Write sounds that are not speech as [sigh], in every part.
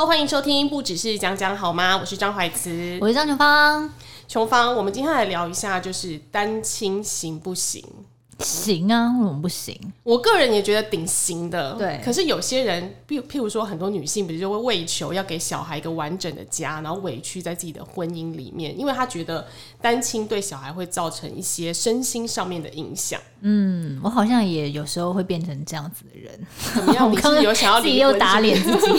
Hello，欢迎收听，不只是讲讲好吗？我是张怀慈，我是张琼芳。琼芳，我们今天来聊一下，就是单亲行不行？行啊，为什么不行？我个人也觉得挺行的。对，可是有些人，譬譬如说，很多女性比如就会为求要给小孩一个完整的家，然后委屈在自己的婚姻里面，因为她觉得单亲对小孩会造成一些身心上面的影响。嗯，我好像也有时候会变成这样子的人。怎么样？[laughs] 你是有想要自己又打脸自己？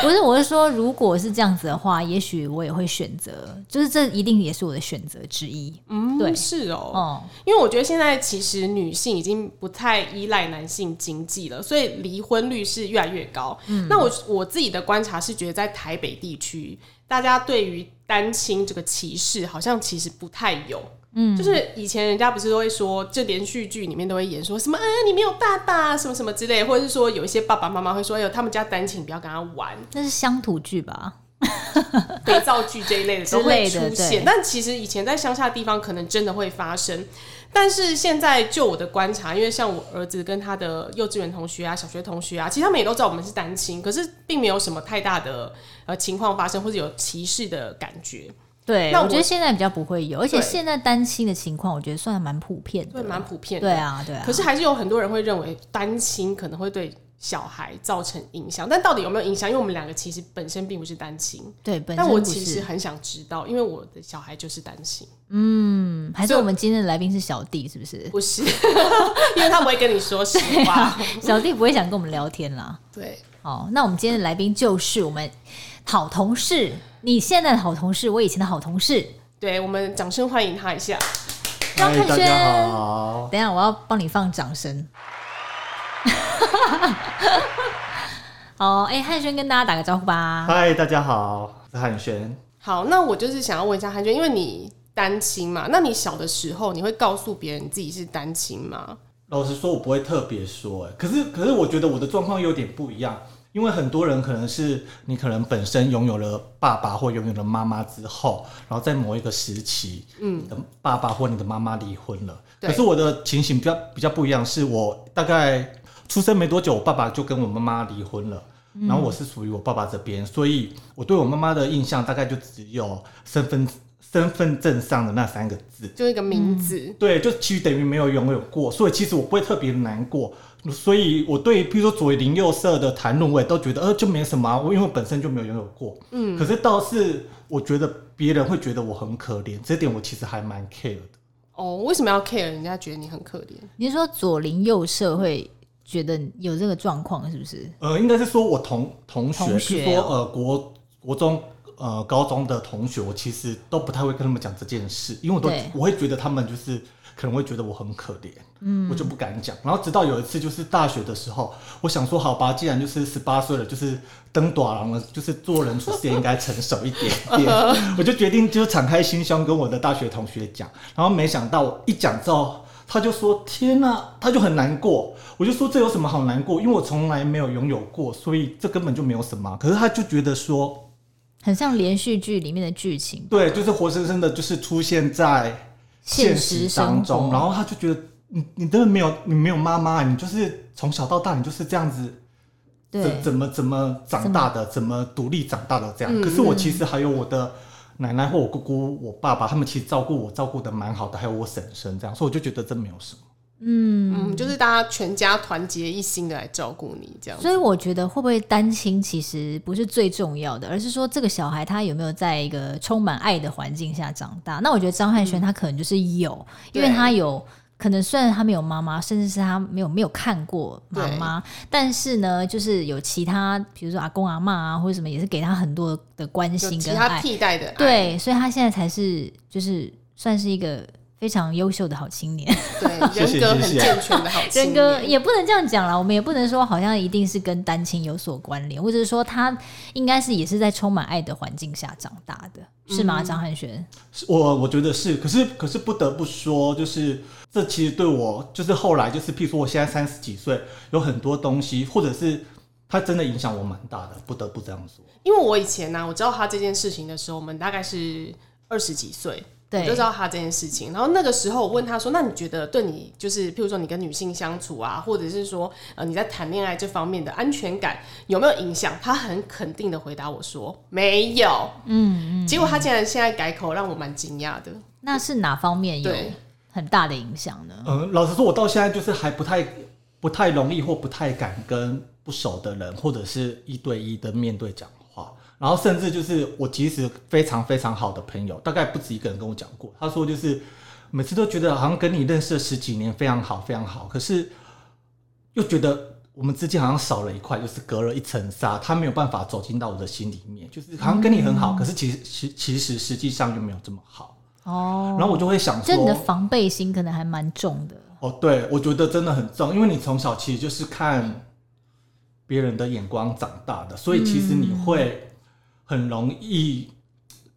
不是，我是说，如果是这样子的话，也许我也会选择，就是这一定也是我的选择之一。嗯，对，是哦。哦，因为我觉得现在其实。女性已经不太依赖男性经济了，所以离婚率是越来越高。嗯，那我我自己的观察是觉得，在台北地区，大家对于单亲这个歧视好像其实不太有。嗯，就是以前人家不是都会说，这连续剧里面都会演说什么，啊，你没有爸爸，什么什么之类，或者是说有一些爸爸妈妈会说，哎呦，他们家单亲，不要跟他玩。那是乡土剧吧？肥皂剧这一类的都会出现，但其实以前在乡下地方可能真的会发生。但是现在就我的观察，因为像我儿子跟他的幼稚园同学啊、小学同学啊，其实他们也都知道我们是单亲，可是并没有什么太大的呃情况发生，或者有歧视的感觉。对，那我，我觉得现在比较不会有，而且现在单亲的情况，我觉得算蛮普遍的，对，蛮普遍的。对啊，对啊。可是还是有很多人会认为单亲可能会对小孩造成影响，但到底有没有影响？因为我们两个其实本身并不是单亲，对，本身但我其实很想知道，因为我的小孩就是单亲。嗯，还是我们今天的来宾是小弟，是不是？不是，[laughs] 因为他不会跟你说实话，啊、小弟不会想跟我们聊天啦。[laughs] 对，好，那我们今天的来宾就是我们好同事，你现在的好同事，我以前的好同事。对，我们掌声欢迎他一下，张汉轩。好，等一下我要帮你放掌声。[laughs] 好，哎、欸，汉轩跟大家打个招呼吧。嗨，大家好，我是汉轩。好，那我就是想要问一下汉轩，因为你单亲嘛，那你小的时候你会告诉别人你自己是单亲吗？老实说，我不会特别说，哎，可是，可是我觉得我的状况有点不一样，因为很多人可能是你可能本身拥有了爸爸或拥有了妈妈之后，然后在某一个时期，嗯，你的爸爸或你的妈妈离婚了。可是我的情形比较比较不一样，是我大概。出生没多久，我爸爸就跟我妈妈离婚了，然后我是属于我爸爸这边，所以我对我妈妈的印象大概就只有身份身份证上的那三个字，就一个名字。对，就其实等于没有拥有过，所以其实我不会特别难过。所以我对，比如说左邻右舍的谈论，我也都觉得呃就没什么啊，我因为我本身就没有拥有过。嗯，可是倒是我觉得别人会觉得我很可怜，这点我其实还蛮 care 的。哦，为什么要 care？人家觉得你很可怜？你是说左邻右舍会？觉得有这个状况是不是？呃，应该是说我同同学，同学哦、说呃国国中呃高中的同学，我其实都不太会跟他们讲这件事，因为我都我会觉得他们就是可能会觉得我很可怜，嗯，我就不敢讲。然后直到有一次就是大学的时候，我想说好吧，既然就是十八岁了，就是登大人了，就是做人处事也应该成熟一点点，[laughs] 我就决定就敞开心胸跟我的大学同学讲。然后没想到我一讲之后。他就说：“天哪！”他就很难过。我就说：“这有什么好难过？因为我从来没有拥有过，所以这根本就没有什么。”可是他就觉得说，很像连续剧里面的剧情。对，就是活生生的，就是出现在现实当中。然后他就觉得，你你真的没有，你没有妈妈，你就是从小到大，你就是这样子，对，怎怎么怎么长大的，怎么独立长大的这样。可是我其实还有我的。奶奶或我姑姑、我爸爸，他们其实照顾我，照顾的蛮好的，还有我婶婶这样，所以我就觉得这没有什么。嗯，嗯，就是大家全家团结一心的来照顾你这样。所以我觉得会不会单亲其实不是最重要的，而是说这个小孩他有没有在一个充满爱的环境下长大。那我觉得张汉轩他可能就是有，嗯、因为他有。可能虽然他没有妈妈，甚至是他没有没有看过妈妈，但是呢，就是有其他，比如说阿公阿妈啊，或者什么，也是给他很多的关心跟爱，其他替代的爱。对，所以他现在才是就是算是一个。非常优秀的好青年，[laughs] 对，[laughs] 人格很健全的好青年。人格也不能这样讲啦，我们也不能说好像一定是跟单亲有所关联，或者是说他应该是也是在充满爱的环境下长大的，是吗？张汉轩，我我觉得是，可是可是不得不说，就是这其实对我，就是后来就是，譬如说我现在三十几岁，有很多东西，或者是他真的影响我蛮大的，不得不这样说。因为我以前呢、啊，我知道他这件事情的时候，我们大概是二十几岁。我就知道他这件事情。然后那个时候我问他说：“那你觉得对你就是，譬如说你跟女性相处啊，或者是说呃你在谈恋爱这方面的安全感有没有影响？”他很肯定的回答我说：“没有。”嗯嗯。结果他竟然现在改口，让我蛮惊讶的。那是哪方面有很大的影响呢？嗯，老实说，我到现在就是还不太不太容易或不太敢跟不熟的人或者是一对一的面对讲。然后甚至就是我其实非常非常好的朋友，大概不止一个人跟我讲过，他说就是每次都觉得好像跟你认识了十几年，非常好非常好，可是又觉得我们之间好像少了一块，就是隔了一层纱，他没有办法走进到我的心里面，就是好像跟你很好，嗯、可是其实其其实实际上又没有这么好哦。然后我就会想说，就你的防备心可能还蛮重的哦。对，我觉得真的很重，因为你从小其实就是看别人的眼光长大的，所以其实你会。很容易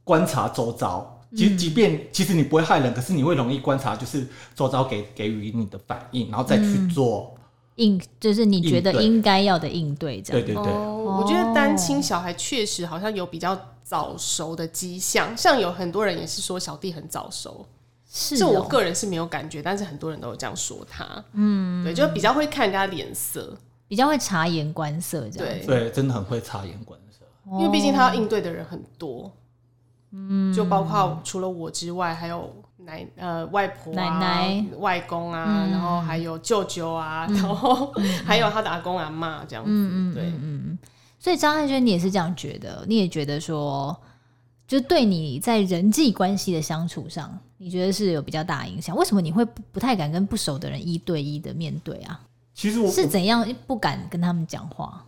观察周遭，即即便其实你不会害人，可是你会容易观察，就是周遭给给予你的反应，然后再去做应，就是你觉得应该要的应对。这样。对对对，哦，我觉得单亲小孩确实好像有比较早熟的迹象，像有很多人也是说小弟很早熟，是、哦，这我个人是没有感觉，但是很多人都有这样说他，嗯，对，就比较会看人家脸色，比较会察言观色，这样。对，对，真的很会察言观色。因为毕竟他要应对的人很多，嗯，就包括除了我之外，还有奶呃外婆、啊、奶奶、外公啊，嗯、然后还有舅舅啊，嗯、然后 [laughs] 还有他的阿公阿妈这样子，嗯对，嗯，所以张爱娟，你也是这样觉得？你也觉得说，就对你在人际关系的相处上，你觉得是有比较大影响？为什么你会不不太敢跟不熟的人一对一的面对啊？其实我是怎样不敢跟他们讲话？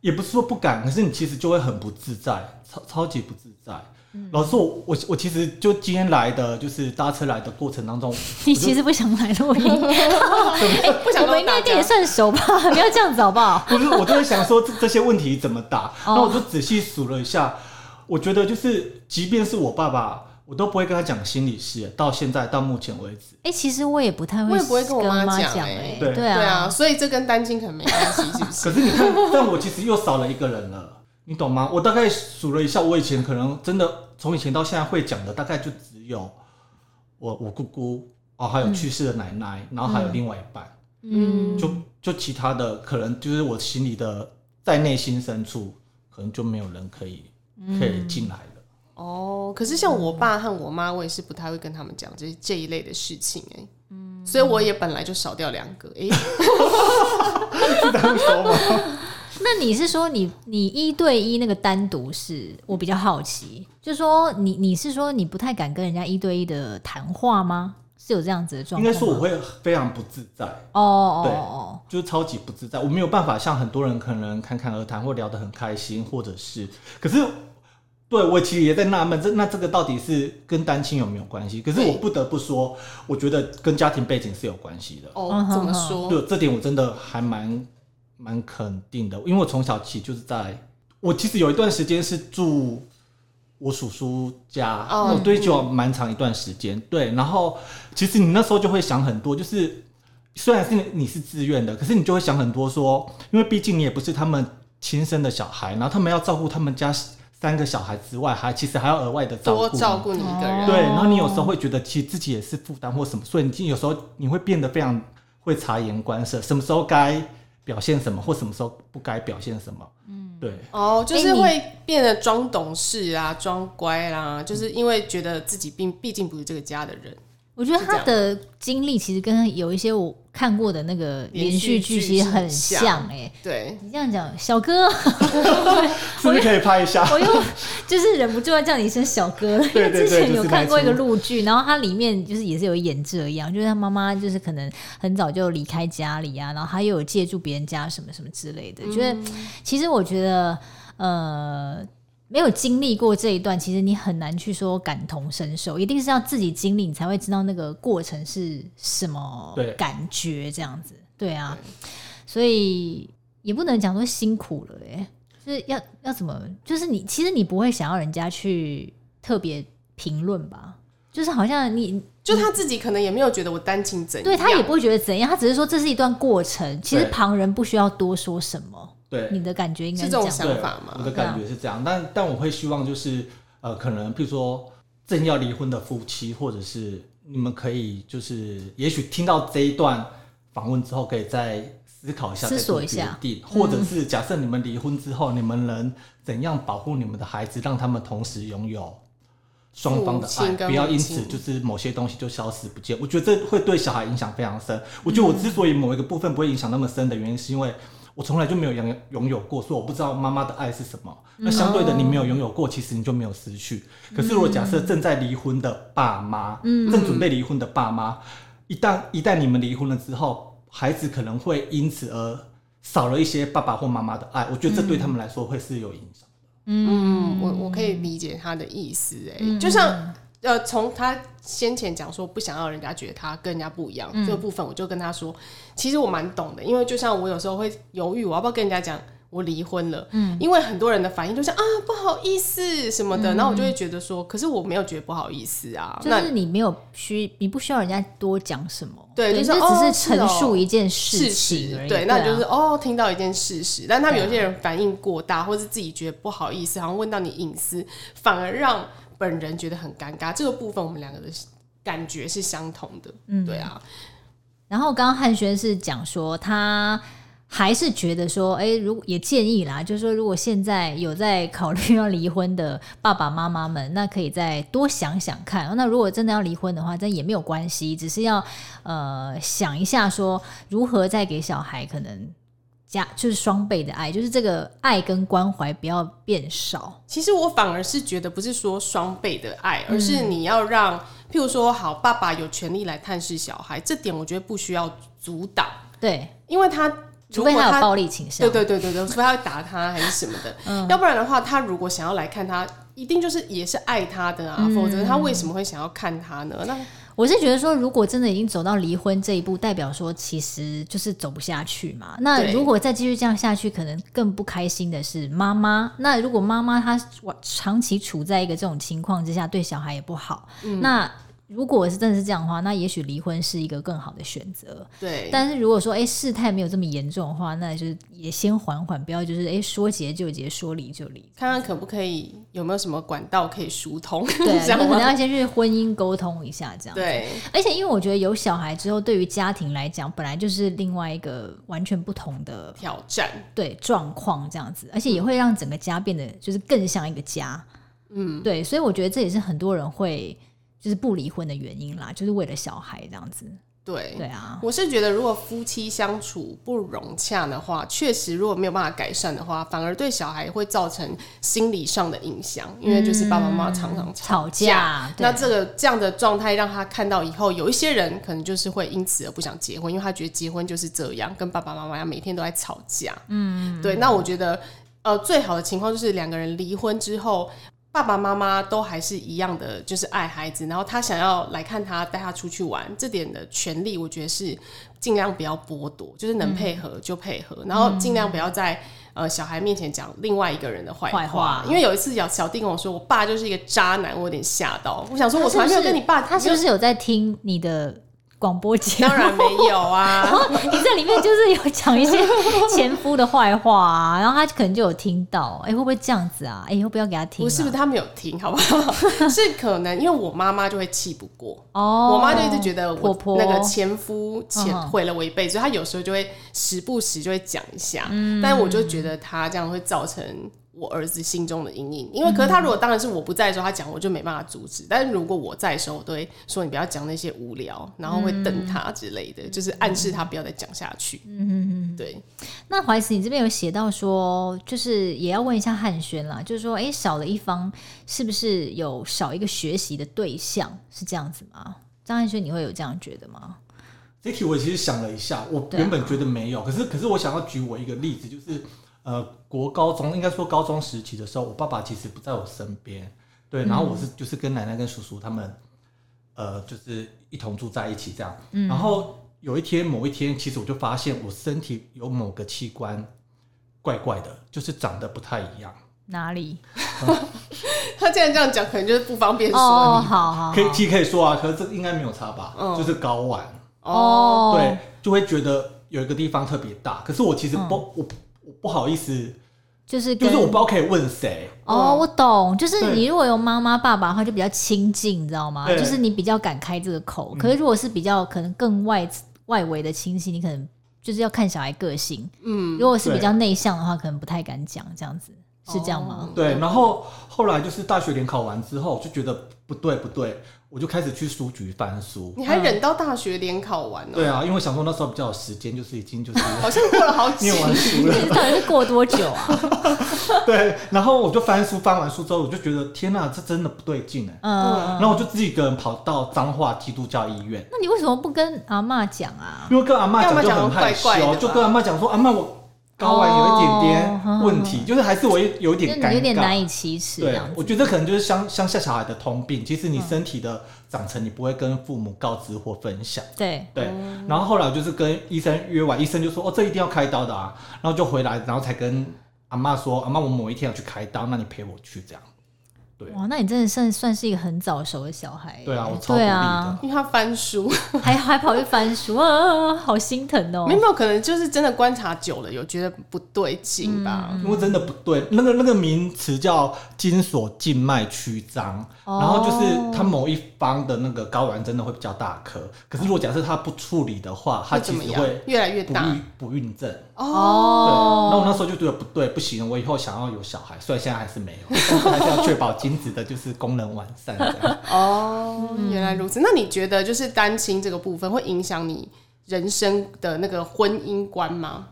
也不是说不敢，可是你其实就会很不自在，超超级不自在。嗯、老师，我我我其实就今天来的，就是搭车来的过程当中，[laughs] 你其实不想来录音，[laughs] 不想。我们应该跟你算熟吧？不要这样子好不好？[laughs] 不是，我就在想说这这些问题怎么答，那、哦、我就仔细数了一下，我觉得就是，即便是我爸爸。我都不会跟他讲心理事，到现在到目前为止。哎、欸，其实我也不太会，我也不会跟我妈讲。哎，对对啊，对啊，所以这跟单亲可能没关系，[laughs] 是不是？[laughs] 可是你看，但我其实又少了一个人了，你懂吗？我大概数了一下，我以前可能真的从以前到现在会讲的，大概就只有我我姑姑哦，还有去世的奶奶，嗯、然后还有另外一半，嗯，就就其他的可能就是我心里的在内心深处，可能就没有人可以可以进来。哦，可是像我爸和我妈，我也是不太会跟他们讲这这一类的事情哎，嗯，所以我也本来就少掉两个哎？[laughs] [laughs] 那你是说你你一对一那个单独是我比较好奇，就是说你你是说你不太敢跟人家一对一的谈话吗？是有这样子的状况？应该说我会非常不自在哦，哦哦，就是超级不自在，我没有办法像很多人可能侃侃而谈或聊得很开心，或者是可是。对，我其实也在纳闷，这那这个到底是跟单亲有没有关系？可是我不得不说，我觉得跟家庭背景是有关系的。哦，怎么说？对，这点我真的还蛮蛮肯定的，因为我从小起就是在，我其实有一段时间是住我叔叔家，哦、我对就蛮长一段时间。对，然后其实你那时候就会想很多，就是虽然是你是自愿的，可是你就会想很多说，说因为毕竟你也不是他们亲生的小孩，然后他们要照顾他们家。三个小孩之外，还其实还要额外的照顾，多照顾你一个人。对，然后你有时候会觉得，其实自己也是负担或什么，所以你有时候你会变得非常会察言观色，什么时候该表现什么，或什么时候不该表现什么。嗯，对。哦，就是会变得装懂事啊，装乖啦，就是因为觉得自己并毕竟不是这个家的人。我觉得他的经历其实跟有一些我看过的那个连续剧其实很像哎、欸，对你这样讲，小哥 [laughs] 是不是可以拍一下？我又 [laughs] 就是忍不住要叫你一声小哥，因为之前有看过一个陆剧，然后它里面就是也是有演这样，就是他妈妈就是可能很早就离开家里啊，然后他又有借住别人家什么什么之类的，觉得、嗯、其实我觉得呃。没有经历过这一段，其实你很难去说感同身受，一定是要自己经历，你才会知道那个过程是什么感觉。这样子，对，啊，对所以也不能讲说辛苦了，哎，就是要要怎么，就是你其实你不会想要人家去特别评论吧，就是好像你就他自己可能也没有觉得我单亲怎样，对他也不会觉得怎样，他只是说这是一段过程，其实旁人不需要多说什么。对，你的感觉应该是这种想法吗？我的感觉是这样，但但我会希望就是呃，可能譬如说正要离婚的夫妻，或者是你们可以就是也许听到这一段访问之后，可以再思考一下，思索一下，决定，或者是假设你们离婚之后，你们能怎样保护你们的孩子，让他们同时拥有双方的爱，不要因此就是某些东西就消失不见。我觉得这会对小孩影响非常深。我觉得我之所以某一个部分不会影响那么深的原因，是因为我从来就没有拥拥有过，所以我不知道妈妈的爱是什么。那相对的，你没有拥有过，其实你就没有失去。可是如果假设正在离婚的爸妈，正准备离婚的爸妈，一旦一旦你们离婚了之后。孩子可能会因此而少了一些爸爸或妈妈的爱，我觉得这对他们来说会是有影响的。嗯，我我可以理解他的意思，哎、嗯，就像呃，从他先前讲说不想要人家觉得他跟人家不一样、嗯、这个部分，我就跟他说，其实我蛮懂的，因为就像我有时候会犹豫，我要不要跟人家讲。我离婚了，嗯，因为很多人的反应就是啊，不好意思什么的，嗯、然后我就会觉得说，可是我没有觉得不好意思啊，就是你没有需，你不需要人家多讲什么，对，就是只是陈述一件事情而已，对，那就是哦，听到一件事实，但他们有些人反应过大，或是自己觉得不好意思，好像问到你隐私，反而让本人觉得很尴尬。这个部分我们两个的感觉是相同的，嗯，对啊。然后刚刚汉轩是讲说他。还是觉得说，哎、欸，如果也建议啦，就是说，如果现在有在考虑要离婚的爸爸妈妈们，那可以再多想想看。那如果真的要离婚的话，这也没有关系，只是要呃想一下，说如何再给小孩可能加就是双倍的爱，就是这个爱跟关怀不要变少。其实我反而是觉得，不是说双倍的爱，而是你要让，嗯、譬如说，好，爸爸有权利来探视小孩，这点我觉得不需要阻挡。对，因为他。除非他有暴力倾向，对对对对对，除非他会打他还是什么的，嗯、要不然的话，他如果想要来看他，一定就是也是爱他的啊，嗯、否则他为什么会想要看他呢？那我是觉得说，如果真的已经走到离婚这一步，代表说其实就是走不下去嘛。那如果再继续这样下去，可能更不开心的是妈妈。那如果妈妈她长期处在一个这种情况之下，对小孩也不好，嗯、那。如果是真的是这样的话，那也许离婚是一个更好的选择。对，但是如果说哎事态没有这么严重的话，那就是也先缓缓，不要就是哎说结就结，说离就离，看看可不可以有没有什么管道可以疏通。对，[laughs] 可能要先去婚姻沟通一下这样。对，而且因为我觉得有小孩之后，对于家庭来讲，本来就是另外一个完全不同的挑战，对状况这样子，而且也会让整个家变得就是更像一个家。嗯，对，所以我觉得这也是很多人会。就是不离婚的原因啦，就是为了小孩这样子。对对啊，我是觉得如果夫妻相处不融洽的话，确实如果没有办法改善的话，反而对小孩会造成心理上的影响。嗯、因为就是爸爸妈妈常常吵架，吵架那这个这样的状态让他看到以后，有一些人可能就是会因此而不想结婚，因为他觉得结婚就是这样，跟爸爸妈妈要每天都在吵架。嗯，对。那我觉得呃，最好的情况就是两个人离婚之后。爸爸妈妈都还是一样的，就是爱孩子，然后他想要来看他，带他出去玩，这点的权利，我觉得是尽量不要剥夺，就是能配合就配合，嗯、然后尽量不要在呃小孩面前讲另外一个人的坏话。话因为有一次小小弟跟我说，我爸就是一个渣男，我有点吓到。我想说，我从来没有跟你爸，他是不是有在听你的？广播节当然没有啊，然后你这里面就是有讲一些前夫的坏话啊，然后他可能就有听到，哎、欸，会不会这样子啊？哎、欸，要不要给他听、啊？不是不是，他没有听，好不好？[laughs] 是可能因为我妈妈就会气不过哦，我妈就一直觉得我那个前夫前毁了我一辈子，所以她有时候就会时不时就会讲一下，嗯、但我就觉得他这样会造成。我儿子心中的阴影，因为可是他如果当然是我不在的时候，他讲我就没办法阻止。但是如果我在的时候，我都会说你不要讲那些无聊，然后会瞪他之类的，嗯、就是暗示他不要再讲下去。嗯嗯嗯，对。那怀慈，你这边有写到说，就是也要问一下汉轩啦，就是说，哎、欸，少了一方，是不是有少一个学习的对象？是这样子吗？张汉轩，你会有这样觉得吗？这题我其实想了一下，我原本觉得没有，啊、可是可是我想要举我一个例子，就是。呃，国高中应该说高中时期的时候，我爸爸其实不在我身边，对，然后我是就是跟奶奶跟叔叔他们，呃，就是一同住在一起这样。嗯，然后有一天某一天，其实我就发现我身体有某个器官怪怪的，就是长得不太一样。哪里？[laughs] 他既然这样讲，可能就是不方便说。哦，好好，可以其实可以说啊，可是这应该没有差吧？嗯，就是睾丸。哦，对，就会觉得有一个地方特别大，可是我其实不我。不好意思就是就是我不知道可以问谁。哦，我懂，就是你如果有妈妈爸爸的话，就比较亲近，你知道吗？就是你比较敢开这个口。可是如果是比较可能更外外围的亲戚，你可能就是要看小孩个性。嗯，如果是比较内向的话，可能不太敢讲，这样子是这样吗？对，然后后来就是大学联考完之后，就觉得不对不对。我就开始去书局翻书，你还忍到大学联考完呢？对啊，因为想说那时候比较有时间，就是已经就是好像过了好几 [laughs] 念完书了，到底是过多久啊？[laughs] 对，然后我就翻书，翻完书之后，我就觉得天哪，这真的不对劲哎。嗯，然后我就自己一个人跑到彰化基督教医院。那你为什么不跟阿嬷讲啊？因为跟阿嬷讲就很害羞，就跟阿嬷讲说，阿嬷我。睾丸有一点点问题，就是还是我有点尴尬，有点难以启齿。对，我觉得可能就是乡乡下小孩的通病。其实你身体的长成，你不会跟父母告知或分享。对对。然后后来我就是跟医生约完，医生就说：“哦，这一定要开刀的啊。”然后就回来，然后才跟阿妈说：“阿妈，我某一天要去开刀，那你陪我去这样。”哇，那你真的算算是一个很早熟的小孩。对啊，我超努力的，因为他翻书，[laughs] 还还跑去翻书啊，好心疼哦。没有，可能就是真的观察久了，有觉得不对劲吧。因为真的不对，那个那个名词叫精索静脉曲张，然后就是它某一方的那个睾丸真的会比较大颗。可是如果假设他不处理的话，他其实会越来越大，不孕症。哦，对。那我那时候就觉得不对，不行，我以后想要有小孩，虽然现在还是没有，[laughs] 但是还是要确保精子的就是功能完善这样。哦，原来如此。那你觉得就是单亲这个部分会影响你人生的那个婚姻观吗？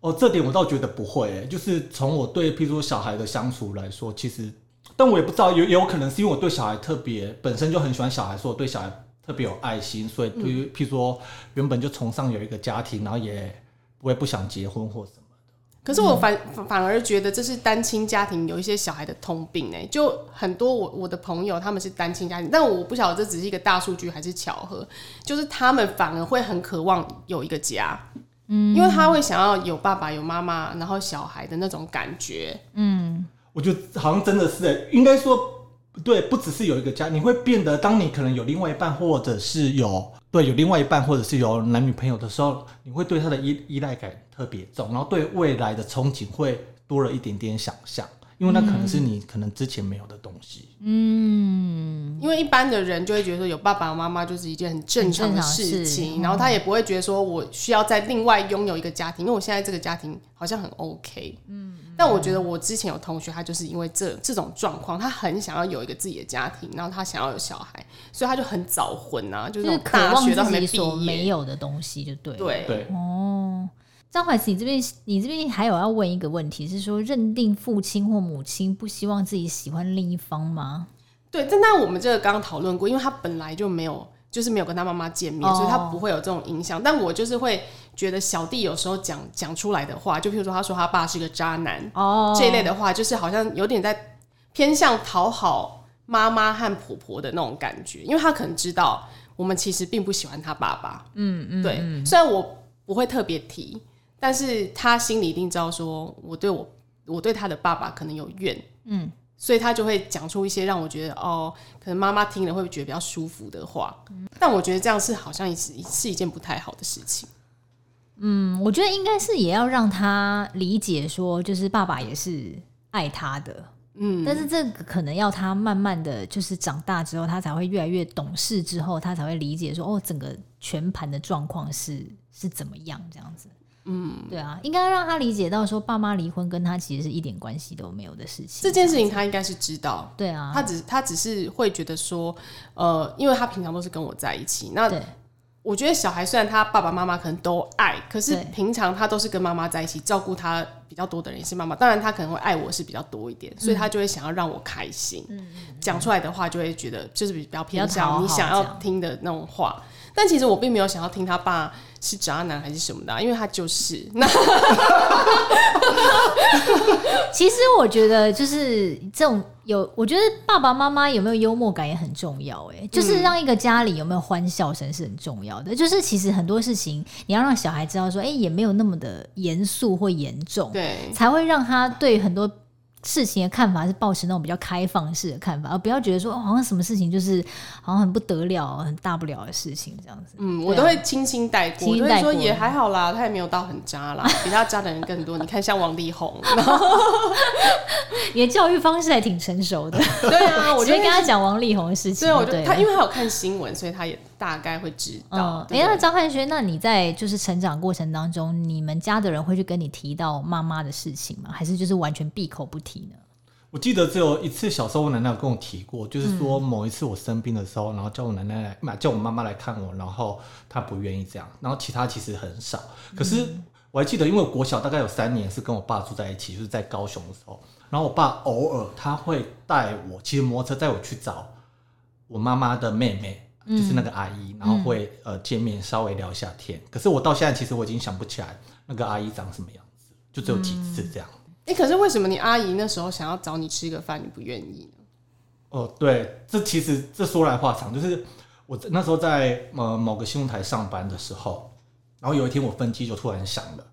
哦，这点我倒觉得不会、欸。就是从我对譬如说小孩的相处来说，其实，但我也不知道，有也有可能是因为我对小孩特别本身就很喜欢小孩，所以我对小孩特别有爱心，所以对于譬如说原本就崇尚有一个家庭，然后也不会不想结婚或什么。可是我反反而觉得这是单亲家庭有一些小孩的通病哎，就很多我我的朋友他们是单亲家庭，但我不晓得这只是一个大数据还是巧合，就是他们反而会很渴望有一个家，嗯，因为他会想要有爸爸有妈妈，然后小孩的那种感觉，嗯，我觉得好像真的是，应该说对，不只是有一个家，你会变得，当你可能有另外一半，或者是有。对，有另外一半，或者是有男女朋友的时候，你会对他的依依赖感特别重，然后对未来的憧憬会多了一点点想象，因为那可能是你可能之前没有的东西。嗯，因为一般的人就会觉得说有爸爸妈妈就是一件很正常的事情，然后他也不会觉得说我需要再另外拥有一个家庭，因为我现在这个家庭好像很 OK。嗯。但我觉得我之前有同学，他就是因为这这种状况，他很想要有一个自己的家庭，然后他想要有小孩，所以他就很早婚啊，就是大学都还没毕业，所没有的东西就对。对对哦，张怀慈，你这边你这边还有要问一个问题，是说认定父亲或母亲不希望自己喜欢另一方吗？对，但那我们这个刚刚讨论过，因为他本来就没有。就是没有跟他妈妈见面，所以他不会有这种影响。Oh. 但我就是会觉得小弟有时候讲讲出来的话，就譬如说他说他爸是个渣男哦，oh. 这一类的话，就是好像有点在偏向讨好妈妈和婆婆的那种感觉，因为他可能知道我们其实并不喜欢他爸爸。嗯嗯，对。虽然我不会特别提，但是他心里一定知道，说我对我我对他的爸爸可能有怨。嗯。所以他就会讲出一些让我觉得哦，可能妈妈听了会觉得比较舒服的话。嗯、但我觉得这样是好像是是一件不太好的事情。嗯，我觉得应该是也要让他理解说，就是爸爸也是爱他的。嗯，但是这个可能要他慢慢的就是长大之后，他才会越来越懂事，之后他才会理解说，哦，整个全盘的状况是是怎么样这样子。嗯，对啊，应该让他理解到说，爸妈离婚跟他其实是一点关系都没有的事情。这件事情他应该是知道，对啊，他只他只是会觉得说，呃，因为他平常都是跟我在一起。那我觉得小孩虽然他爸爸妈妈可能都爱，可是平常他都是跟妈妈在一起，照顾他比较多的人也是妈妈。当然他可能会爱我是比较多一点，所以他就会想要让我开心。嗯，讲出来的话就会觉得就是比较偏向你想要听的那种话。但其实我并没有想要听他爸是渣男还是什么的，因为他就是。那 [laughs] 其实我觉得就是这种有，我觉得爸爸妈妈有没有幽默感也很重要。哎，就是让一个家里有没有欢笑声是很重要的。就是其实很多事情你要让小孩知道说，哎，也没有那么的严肃或严重，对，才会让他对很多事情的看法是保持那种比较开放式的看法，而不要觉得说好像什么事情就是好像很不得了、很大不了的事情这样子。嗯，我都会轻轻带过，轻轻带过，说也还好啦，他也没有到很渣啦，[laughs] 比他渣的人更多。你看像王力宏，[laughs] 你的教育方式还挺成熟的。[laughs] 对啊，我就跟他讲王力宏的事情。对，我觉得他因为他有看新闻，所以他也大概会知道。哎、嗯，那张汉轩，那你在就是成长过程当中，你们家的人会去跟你提到妈妈的事情吗？还是就是完全闭口不提呢？我记得只有一次，小时候我奶奶有跟我提过，就是说某一次我生病的时候，然后叫我奶奶来，叫我妈妈来看我，然后她不愿意这样，然后其他其实很少。可是我还记得，因为国小大概有三年是跟我爸住在一起，就是在高雄的时候，然后我爸偶尔他会带我骑摩托车带我去找我妈妈的妹妹，就是那个阿姨，然后会呃见面稍微聊一下天。可是我到现在其实我已经想不起来那个阿姨长什么样子，就只有几次这样。哎、欸，可是为什么你阿姨那时候想要找你吃个饭，你不愿意呢？哦，对，这其实这说来话长，就是我那时候在呃某个新闻台上班的时候，然后有一天我分机就突然响了，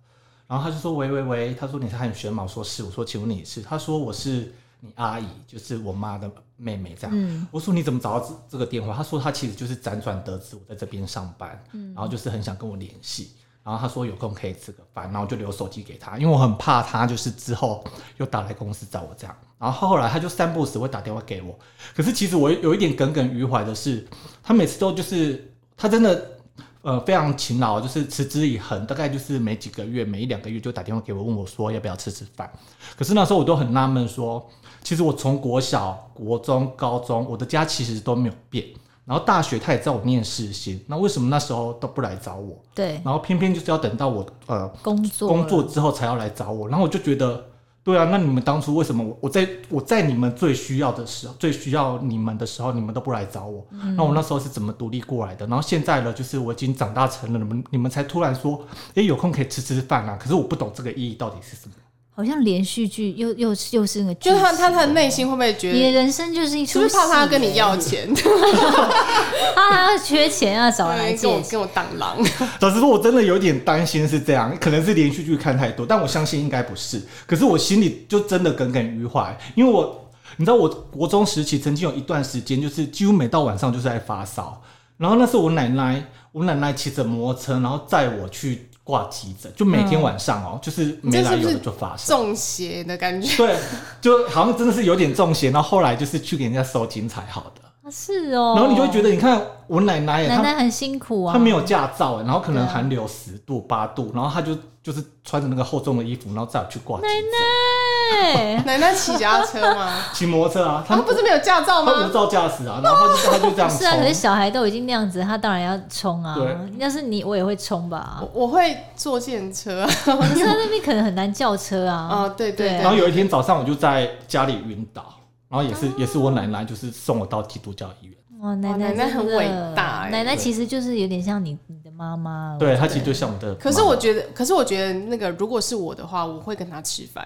然后他就说喂喂喂，他说你是汉学吗？我说是，我说请问你是？他说我是你阿姨，就是我妈的妹妹这样。嗯，我说你怎么找到这这个电话？她说她其实就是辗转得知我在这边上班，嗯，然后就是很想跟我联系。然后他说有空可以吃个饭，然后就留手机给他，因为我很怕他就是之后又打来公司找我这样。然后后来他就三不时会打电话给我，可是其实我有一点耿耿于怀的是，他每次都就是他真的呃非常勤劳，就是持之以恒，大概就是每几个月、每一两个月就打电话给我问我说要不要吃吃饭。可是那时候我都很纳闷说，其实我从国小、国中、高中，我的家其实都没有变。然后大学他也知道我念世新，那为什么那时候都不来找我？对，然后偏偏就是要等到我呃工作工作之后才要来找我，然后我就觉得，对啊，那你们当初为什么我我在我在你们最需要的时候，最需要你们的时候，你们都不来找我？嗯、那我那时候是怎么独立过来的？然后现在呢，就是我已经长大成了，你们你们才突然说，哎，有空可以吃吃饭啊？可是我不懂这个意义到底是什么。好像连续剧又又又是那个，就是他他他的内心会不会觉得你的人生就是一出戏？是不是怕他跟你要钱？[laughs] 他还要缺钱要找人来借，跟我跟我挡狼。[laughs] 老实说，我真的有点担心是这样，可能是连续剧看太多，但我相信应该不是。可是我心里就真的耿耿于怀，因为我你知道，我国中时期曾经有一段时间，就是几乎每到晚上就是在发烧，然后那是我奶奶，我奶奶骑着摩托车，然后载我去。挂急诊，就每天晚上哦、喔，嗯、就是没来由的就发生，中邪的感觉。对，就好像真的是有点中邪，然后后来就是去给人家收金才好的。是哦，然后你就会觉得，你看我奶奶，奶奶很辛苦啊，她没有驾照，然后可能寒流十度八度，然后她就就是穿着那个厚重的衣服，然后再去挂急诊。奶奶，[laughs] 奶奶骑脚踏车吗？骑摩托车啊，他们不是没有驾照吗？他无照驾驶啊，然后他就他就这样冲。[laughs] 是啊，可是小孩都已经那样子，他当然要冲啊。对，要是你，我也会冲吧。我我会坐电车，可是他那边可能很难叫车啊。啊，对对。然后有一天早上，我就在家里晕倒。然后也是也是我奶奶，就是送我到基督教医院。哇，奶奶奶奶很伟大，奶奶其实就是有点像你你的妈妈。对，她其实就像我的。可是我觉得，可是我觉得那个如果是我的话，我会跟她吃饭，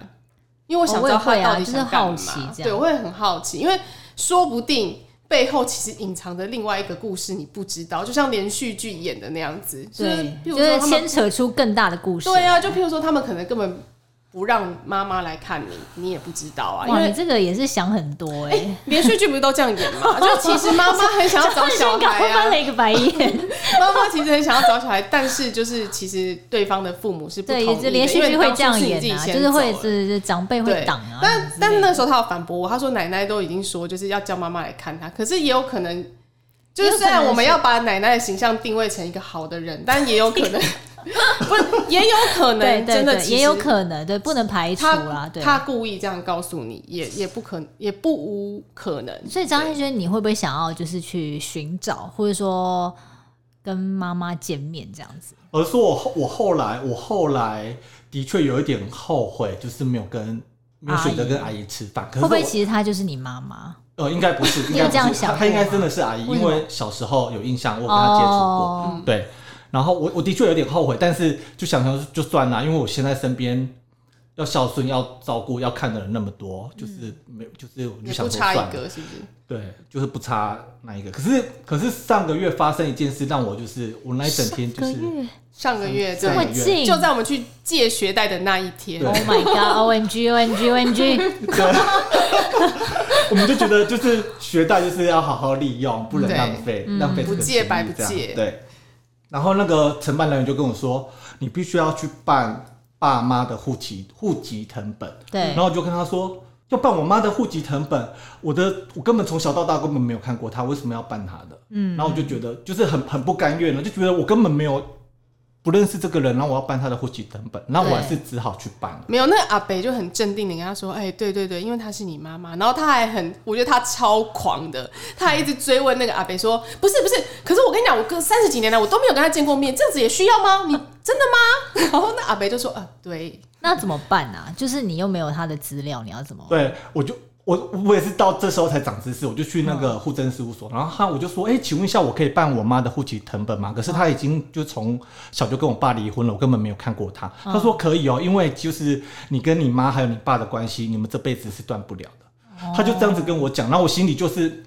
因为我想知道他到底想干嘛。对，我会很好奇，因为说不定背后其实隐藏着另外一个故事，你不知道，就像连续剧演的那样子，对，就是牵扯出更大的故事。对啊，就譬如说他们可能根本。不让妈妈来看你，你也不知道啊。因为你这个也是想很多哎。连续剧不是都这样演吗？[laughs] 就其实妈妈很想要找小孩啊。翻了一个白眼。[laughs] 妈妈其实很想要找小孩，但是就是其实对方的父母是不同意的。对，连续剧会这样演啊，就是会是是长辈会挡啊。但但是那时候他有反驳我，他说奶奶都已经说就是要叫妈妈来看他，可是也有可能，就是虽然我们要把奶奶的形象定位成一个好的人，但也有可能。[laughs] 不，也有可能，真的也有可能，对，不能排除啊。对，他故意这样告诉你，也也不可，也不无可能。所以张汉轩，你会不会想要就是去寻找，或者说跟妈妈见面这样子？而是我后我后来我后来的确有一点后悔，就是没有跟没有选择跟阿姨吃饭。可会不会其实她就是你妈妈？呃，应该不是，应该这样想，她应该真的是阿姨，因为小时候有印象，我跟她接触过，对。然后我我的确有点后悔，但是就想想就算了，因为我现在身边要孝顺，要照顾，要看的人那么多，就是没有，就是我就想说算了，不差一个是不是？对，就是不差那一个。可是，可是上个月发生一件事，让我就是我那一整天就是上个月这么近，就在我们去借学贷的那一天。Oh my god！O [laughs] N G O N G O N G 对，我们就觉得就是学贷就是要好好利用，不能浪费，浪费不借白不借。对。然后那个承办人员就跟我说，你必须要去办。爸妈的户籍户籍成本，对，然后我就跟他说，要办我妈的户籍成本，我的我根本从小到大根本没有看过他，为什么要办他的？嗯，然后我就觉得就是很很不甘愿了，就觉得我根本没有。不认识这个人，然后我要办他的户籍等本，那我还是只好去办了。没有，那个阿北就很镇定的跟他说：“哎、欸，对对对，因为他是你妈妈。”然后他还很，我觉得他超狂的，他还一直追问那个阿北说：“不是不是，可是我跟你讲，我哥三十几年来我都没有跟他见过面，这样子也需要吗？你 [laughs] 真的吗？” [laughs] 然后那阿北就说：“啊，对，那怎么办啊？就是你又没有他的资料，你要怎么？”对，我就。我我也是到这时候才长知识，我就去那个户政事务所，然后他我就说，哎、欸，请问一下，我可以办我妈的户籍成本吗？可是他已经就从小就跟我爸离婚了，我根本没有看过他。他说可以哦，因为就是你跟你妈还有你爸的关系，你们这辈子是断不了的。他就这样子跟我讲，然后我心里就是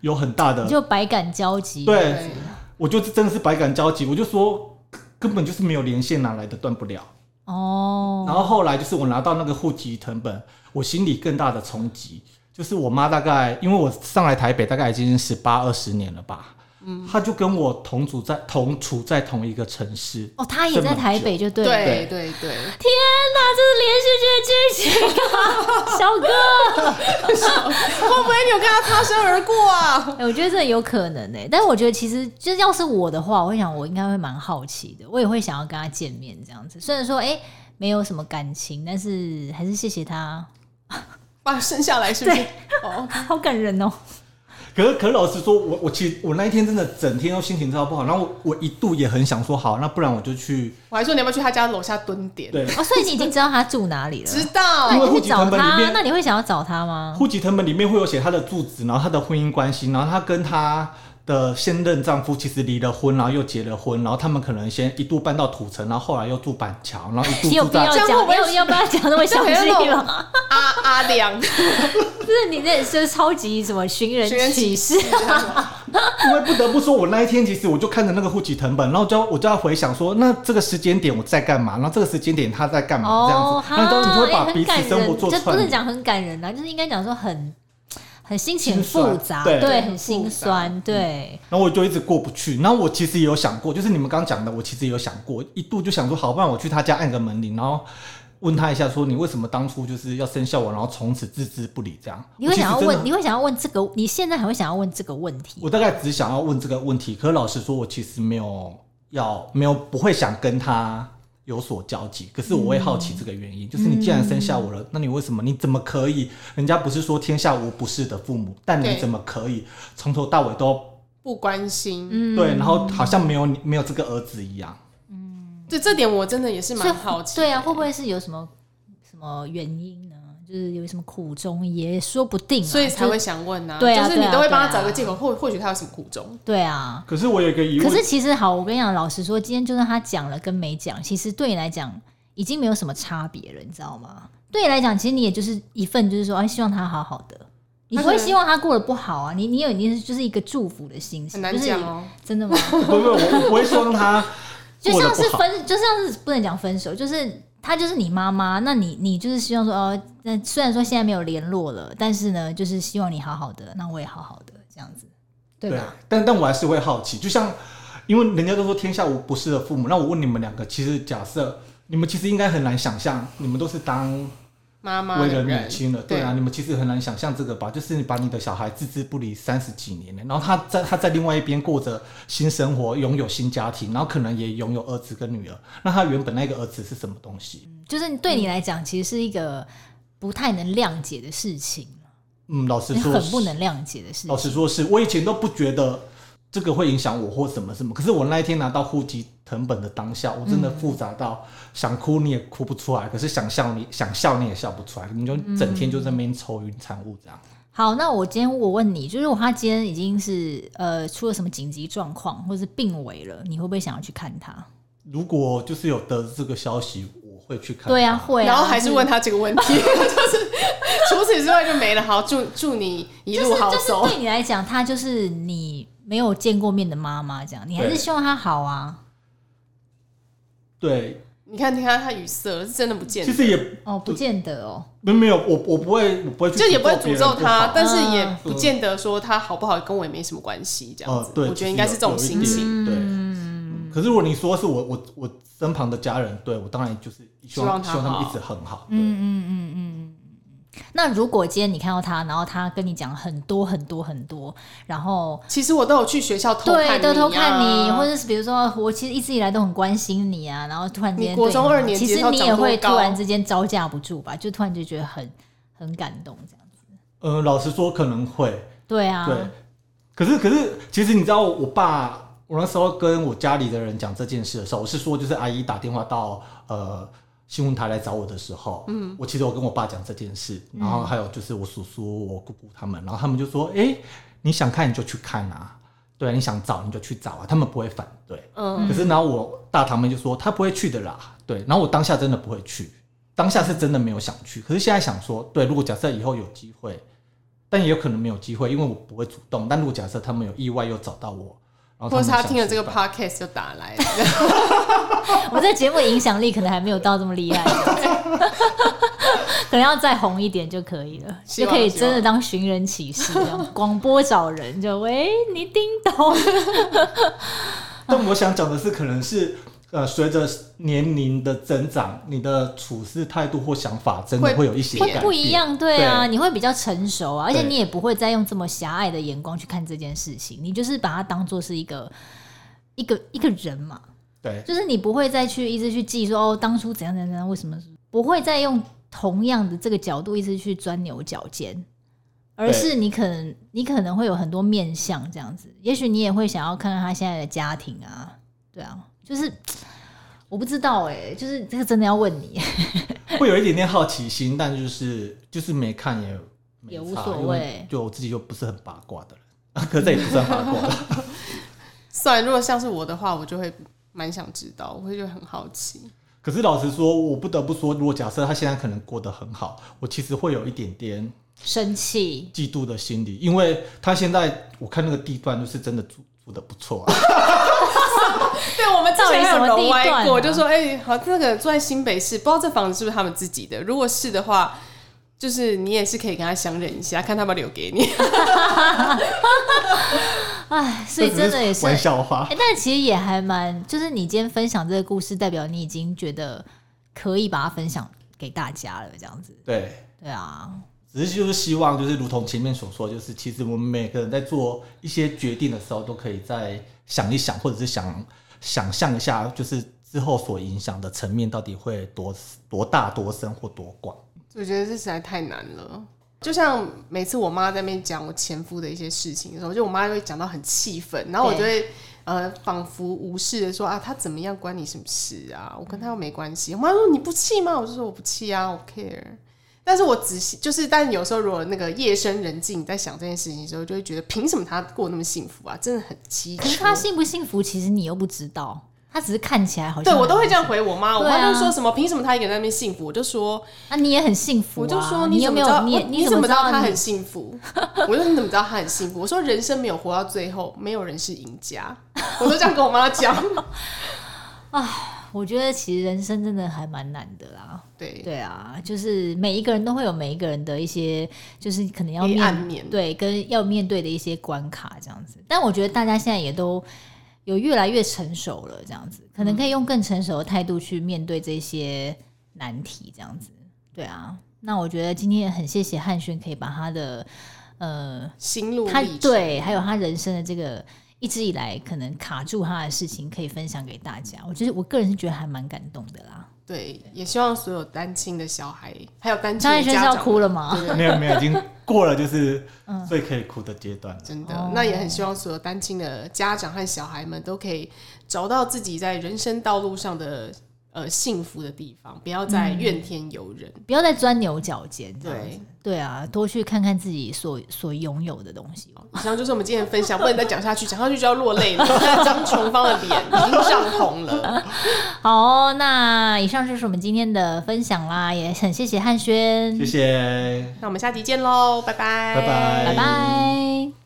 有很大的，就百感交集。对，我就真的是百感交集，我就说根本就是没有连线，哪来的断不了？哦。然后后来就是我拿到那个户籍成本。我心里更大的冲击，就是我妈大概，因为我上来台北大概已经十八二十年了吧，嗯，他就跟我同住在同处在同一个城市。哦，他也在台北就对了，对对对，天哪，这是连续剧剧情啊，小哥，[laughs] 会不会你有跟他擦身而过啊？哎、欸，我觉得这有可能哎、欸，但是我觉得其实就是要是我的话，我会想我应该会蛮好奇的，我也会想要跟他见面这样子。虽然说哎、欸、没有什么感情，但是还是谢谢他。[laughs] 把生下来是不是？[laughs] 哦，好感人哦。可是，可是老实说，我我其实我那一天真的整天都心情超不好。然后我我一度也很想说，好，那不然我就去。我还说你要不要去他家楼下蹲点？对。哦，所以你已经知道他住哪里了。知道。那你会找他？那你会想要找他吗？户籍成本里面会有写他的住址，然后他的婚姻关系，然后他跟他。的现任丈夫其实离了婚，然后又结了婚，然后他们可能先一度搬到土城，然后后来又住板桥，然后一度住在。有必要讲？没有要不要讲那么详细了？阿阿良，[laughs] 就是你这是超级什么寻人启事？因为不得不说，我那一天其实我就看着那个户籍成本，然后就我就要回想说，那这个时间点我在干嘛？然后这个时间点他在干嘛？这样子，然后你就会把彼此生活做串。这不是讲很感人啊，就是应该讲说很。很心情很复杂，对，对，很心酸，对。然后我就一直过不去。然后我其实也有想过，就是你们刚刚讲的，我其实也有想过，一度就想说，好，不然我去他家按个门铃，然后问他一下，说你为什么当初就是要生效我，然后从此置之不理这样。你会想要问，你会想要问这个？你现在还会想要问这个问题？我大概只想要问这个问题。可是老实说，我其实没有要，没有不会想跟他。有所交集，可是我会好奇这个原因，嗯、就是你既然生下我了，嗯、那你为什么？你怎么可以？人家不是说天下无不是的父母，但你怎么可以从头到尾都不关心？对，然后好像没有你没有这个儿子一样。嗯，这这点我真的也是蛮好奇。对啊，会不会是有什么什么原因呢？就是有什么苦衷也说不定，所以才会想问啊。对啊，就是你都会帮他找个借口，或或许他有什么苦衷。对啊。可是我有一个疑问。可是其实好，我跟你讲，老实说，今天就算他讲了跟没讲，其实对你来讲已经没有什么差别了，你知道吗？对你来讲，其实你也就是一份，就是说，哎，希望他好好的，你不会希望他过得不好啊。你你有你就是一个祝福的心情，很难讲哦。真的吗？[laughs] 不不，我不会希望他 [laughs] 就像是分，就像是不能讲分手，就是。他就是你妈妈，那你你就是希望说哦，那虽然说现在没有联络了，但是呢，就是希望你好好的，那我也好好的这样子，对吧？对，但但我还是会好奇，就像因为人家都说天下无不是的父母，那我问你们两个，其实假设你们其实应该很难想象，你们都是当。妈妈为人母亲了，对啊，你们其实很难想象这个吧？就是你把你的小孩置之不理三十几年了，然后他在他在另外一边过着新生活，拥有新家庭，然后可能也拥有儿子跟女儿。那他原本那个儿子是什么东西？就是对你来讲，其实是一个不太能谅解的事情。嗯，老实说，很不能谅解的事情。老实说，是我以前都不觉得。这个会影响我或什么什么，可是我那一天拿到户籍成本的当下，我真的复杂到想哭你也哭不出来，可是想笑你想笑你也笑不出来，你就整天就在那边愁云惨雾这样。好，那我今天我问你，就是如果他今天已经是呃出了什么紧急状况或是病危了，你会不会想要去看他？如果就是有得这个消息，我会去看。对啊，会啊。然后还是问他这个问题，[laughs] 就是除此之外就没了。好，祝祝你一路好走。就是就是、对你来讲，他就是你没有见过面的妈妈，这样你还是希望她好啊。对。你看，你看他语塞了，是真的不见得。其实也哦，不见得哦。没没有，我我不会，我不会，就也不会诅咒他，但是也不见得说他好不好，跟我也没什么关系。这样子，对，我觉得应该是这种心情。对，嗯。可是如果你说是我，我我身旁的家人，对我当然就是希望希望他们一直很好。嗯嗯嗯嗯。那如果今天你看到他，然后他跟你讲很多很多很多，然后其实我都有去学校偷看你、啊、对，都偷看你，或者是比如说我其实一直以来都很关心你啊，然后突然间国中二年级，其实你也会突然之间招架不住吧，就突然就觉得很很感动这样子。呃，老实说可能会，对啊，对。可是可是，其实你知道，我爸我那时候跟我家里的人讲这件事的时候，我是说就是阿姨打电话到呃。新闻台来找我的时候，嗯，我其实我跟我爸讲这件事，然后还有就是我叔叔、我姑姑他们，然后他们就说：“哎、欸，你想看你就去看啊，对，你想找你就去找啊，他们不会反对。”嗯，可是然后我大堂妹就说他不会去的啦，对，然后我当下真的不会去，当下是真的没有想去，可是现在想说，对，如果假设以后有机会，但也有可能没有机会，因为我不会主动。但如果假设他们有意外又找到我。或者他听了这个 podcast 就打来了，[laughs] [laughs] 我这节目影响力可能还没有到这么厉害，[laughs] 可能要再红一点就可以了，就可以真的当寻人启事，[laughs] 广播找人就喂，你叮咚。但我想讲的是，可能是。呃，随着年龄的增长，你的处事态度或想法真的会有一些会不一样，对啊，对，你会比较成熟啊，而且你也不会再用这么狭隘的眼光去看这件事情，你就是把它当做是一个一个一个人嘛，对，就是你不会再去一直去记说哦，当初怎样怎样怎样，为什么？不会再用同样的这个角度一直去钻牛角尖，而是你可能你可能会有很多面向这样子，也许你也会想要看看他现在的家庭啊，对啊。就是我不知道哎、欸，就是这个真的要问你，[laughs] 会有一点点好奇心，但就是就是没看也没也无所谓，就我自己就不是很八卦的人，[laughs] 可是这也不算八卦。[laughs] 算了，如果像是我的话，我就会蛮想知道，我会觉得很好奇。可是老实说，我不得不说，如果假设他现在可能过得很好，我其实会有一点点生气、嫉妒的心理，因为他现在我看那个地段就是真的住住的不错啊。[laughs] 对，我们之前还有揉歪过，就说：“哎、欸，好，那个住在新北市，不知道这房子是不是他们自己的？如果是的话，就是你也是可以跟他相认一下，看他要不要留给你。[laughs] ”哎，所以真的也是玩笑话。哎，但其实也还蛮，就是你今天分享这个故事，代表你已经觉得可以把它分享给大家了，这样子。对，对啊。只是就是希望，就是如同前面所说，就是其实我们每个人在做一些决定的时候，都可以再想一想，或者是想想象一下，就是之后所影响的层面到底会多多大、多深或多广。我觉得这实在太难了。就像每次我妈在那边讲我前夫的一些事情的时候，就我妈会讲到很气愤，然后我就会呃仿佛无视的说啊，他怎么样关你什么事啊？我跟他又没关系。我妈说你不气吗？我就说我不气啊，我 care。但是我仔细就是，但有时候如果那个夜深人静在想这件事情的时候，就会觉得凭什么他过那么幸福啊？真的很奇怪。可是他幸不幸福，其实你又不知道，他只是看起来好像。对，我都会这样回我妈，我妈就说什么凭什么他一个人在那边幸福？我就说啊，你也很幸福啊。我就说你怎么知道？[laughs] 你你怎么知道他很幸福？我说你怎么知道他很幸福？我说人生没有活到最后，没有人是赢家。[laughs] 我都这样跟我妈讲。[laughs] 啊。我觉得其实人生真的还蛮难的啦。对对啊，就是每一个人都会有每一个人的一些，就是可能要面，面对跟要面对的一些关卡这样子。但我觉得大家现在也都有越来越成熟了，这样子可能可以用更成熟的态度去面对这些难题，这样子。对啊，那我觉得今天也很谢谢汉轩可以把他的呃心路他对，还有他人生的这个。一直以来可能卡住他的事情，可以分享给大家。我觉得我个人是觉得还蛮感动的啦。对，也希望所有单亲的小孩，还有单亲的家长，张要哭了吗？没有没有，已经过了就是最可以哭的阶段了。真的，那也很希望所有单亲的家长和小孩们都可以找到自己在人生道路上的呃幸福的地方，不要再怨天尤人，不要再钻牛角尖。对对啊，多去看看自己所所拥有的东西。以上就是我们今天的分享，不能再讲下去，[laughs] 讲下去就要落泪了。[laughs] 张琼芳的脸已经涨红了。[laughs] 好，那以上就是我们今天的分享啦，也很谢谢汉轩，谢谢。那我们下集见喽，拜拜，拜拜，拜拜。